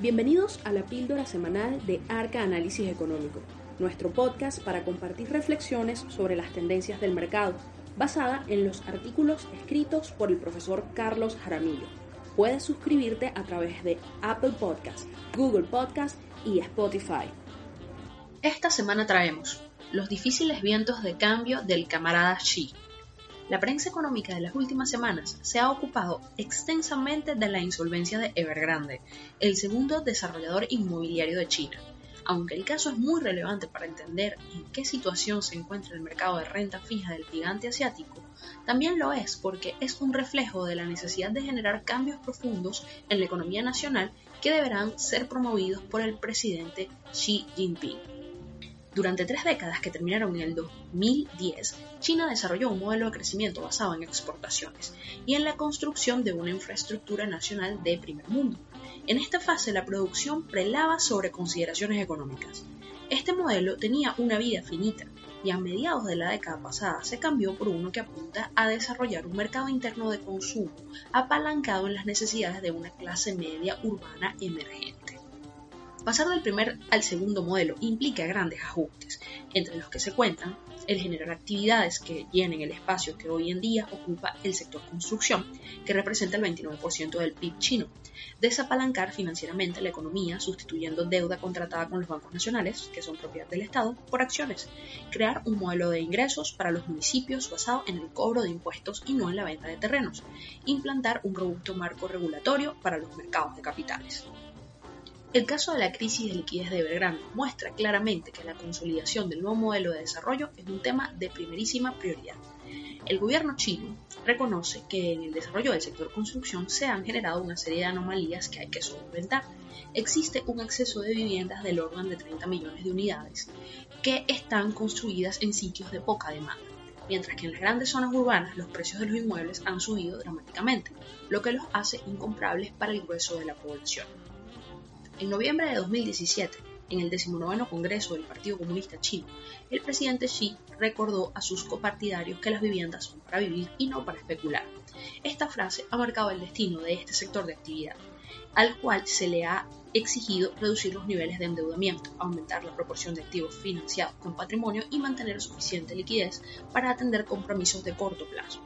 Bienvenidos a la píldora semanal de Arca Análisis Económico, nuestro podcast para compartir reflexiones sobre las tendencias del mercado, basada en los artículos escritos por el profesor Carlos Jaramillo. Puedes suscribirte a través de Apple Podcast, Google Podcast y Spotify. Esta semana traemos los difíciles vientos de cambio del camarada Xi. La prensa económica de las últimas semanas se ha ocupado extensamente de la insolvencia de Evergrande, el segundo desarrollador inmobiliario de China. Aunque el caso es muy relevante para entender en qué situación se encuentra el mercado de renta fija del gigante asiático, también lo es porque es un reflejo de la necesidad de generar cambios profundos en la economía nacional que deberán ser promovidos por el presidente Xi Jinping. Durante tres décadas que terminaron en el 2010, China desarrolló un modelo de crecimiento basado en exportaciones y en la construcción de una infraestructura nacional de primer mundo. En esta fase la producción prelaba sobre consideraciones económicas. Este modelo tenía una vida finita y a mediados de la década pasada se cambió por uno que apunta a desarrollar un mercado interno de consumo apalancado en las necesidades de una clase media urbana emergente. Pasar del primer al segundo modelo implica grandes ajustes, entre los que se cuentan el generar actividades que llenen el espacio que hoy en día ocupa el sector construcción, que representa el 29% del PIB chino, desapalancar financieramente la economía sustituyendo deuda contratada con los bancos nacionales, que son propiedad del Estado, por acciones, crear un modelo de ingresos para los municipios basado en el cobro de impuestos y no en la venta de terrenos, implantar un robusto marco regulatorio para los mercados de capitales. El caso de la crisis de liquidez de Evergrande muestra claramente que la consolidación del nuevo modelo de desarrollo es un tema de primerísima prioridad. El gobierno chino reconoce que en el desarrollo del sector construcción se han generado una serie de anomalías que hay que solventar. Existe un exceso de viviendas del orden de 30 millones de unidades que están construidas en sitios de poca demanda mientras que en las grandes zonas urbanas los precios de los inmuebles han subido dramáticamente, lo que los hace incomprables para el grueso de la población. En noviembre de 2017, en el 19 Congreso del Partido Comunista Chino, el presidente Xi recordó a sus copartidarios que las viviendas son para vivir y no para especular. Esta frase ha marcado el destino de este sector de actividad, al cual se le ha exigido reducir los niveles de endeudamiento, aumentar la proporción de activos financiados con patrimonio y mantener suficiente liquidez para atender compromisos de corto plazo.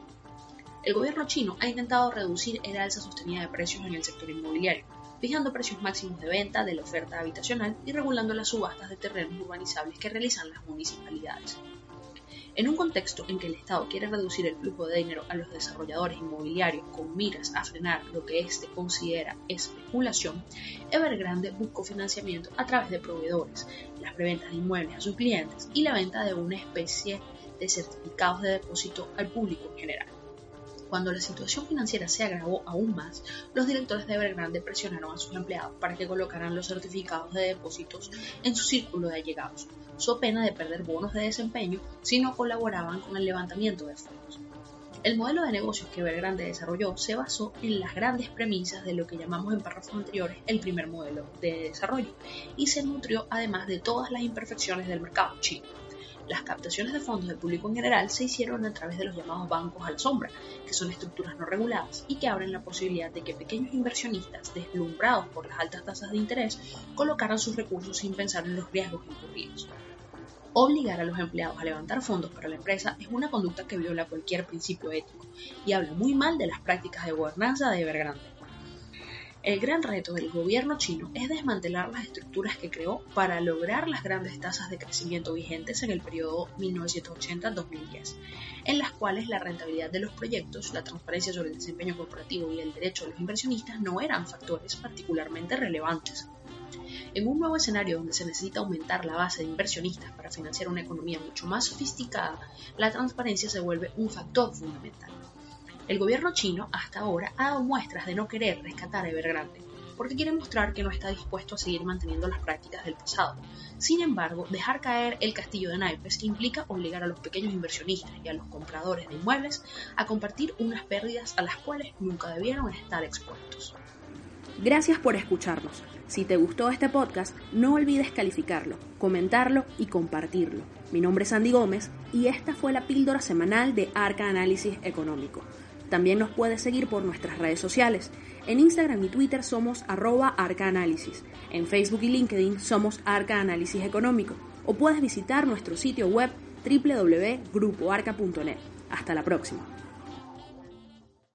El gobierno chino ha intentado reducir el alza sostenida de precios en el sector inmobiliario, fijando precios máximos de venta de la oferta habitacional y regulando las subastas de terrenos urbanizables que realizan las municipalidades. En un contexto en que el Estado quiere reducir el flujo de dinero a los desarrolladores inmobiliarios con miras a frenar lo que éste considera especulación, Evergrande buscó financiamiento a través de proveedores, las preventas de inmuebles a sus clientes y la venta de una especie de certificados de depósito al público en general. Cuando la situación financiera se agravó aún más, los directores de Evergrande presionaron a sus empleados para que colocaran los certificados de depósitos en su círculo de allegados, so pena de perder bonos de desempeño si no colaboraban con el levantamiento de fondos. El modelo de negocios que Evergrande desarrolló se basó en las grandes premisas de lo que llamamos en párrafos anteriores el primer modelo de desarrollo y se nutrió además de todas las imperfecciones del mercado chino. Las captaciones de fondos del público en general se hicieron a través de los llamados bancos a la sombra, que son estructuras no reguladas y que abren la posibilidad de que pequeños inversionistas, deslumbrados por las altas tasas de interés, colocaran sus recursos sin pensar en los riesgos incurridos. Obligar a los empleados a levantar fondos para la empresa es una conducta que viola cualquier principio ético y habla muy mal de las prácticas de gobernanza de Evergrande. El gran reto del gobierno chino es desmantelar las estructuras que creó para lograr las grandes tasas de crecimiento vigentes en el periodo 1980-2010, en las cuales la rentabilidad de los proyectos, la transparencia sobre el desempeño corporativo y el derecho de los inversionistas no eran factores particularmente relevantes. En un nuevo escenario donde se necesita aumentar la base de inversionistas para financiar una economía mucho más sofisticada, la transparencia se vuelve un factor fundamental. El gobierno chino hasta ahora ha dado muestras de no querer rescatar a Evergrande, porque quiere mostrar que no está dispuesto a seguir manteniendo las prácticas del pasado. Sin embargo, dejar caer el castillo de naipes implica obligar a los pequeños inversionistas y a los compradores de inmuebles a compartir unas pérdidas a las cuales nunca debieron estar expuestos. Gracias por escucharnos. Si te gustó este podcast, no olvides calificarlo, comentarlo y compartirlo. Mi nombre es Andy Gómez y esta fue la píldora semanal de Arca Análisis Económico. También nos puedes seguir por nuestras redes sociales. En Instagram y Twitter somos arroba arcaanálisis. En Facebook y LinkedIn somos Arca Análisis Económico. O puedes visitar nuestro sitio web www.grupoarca.net. Hasta la próxima.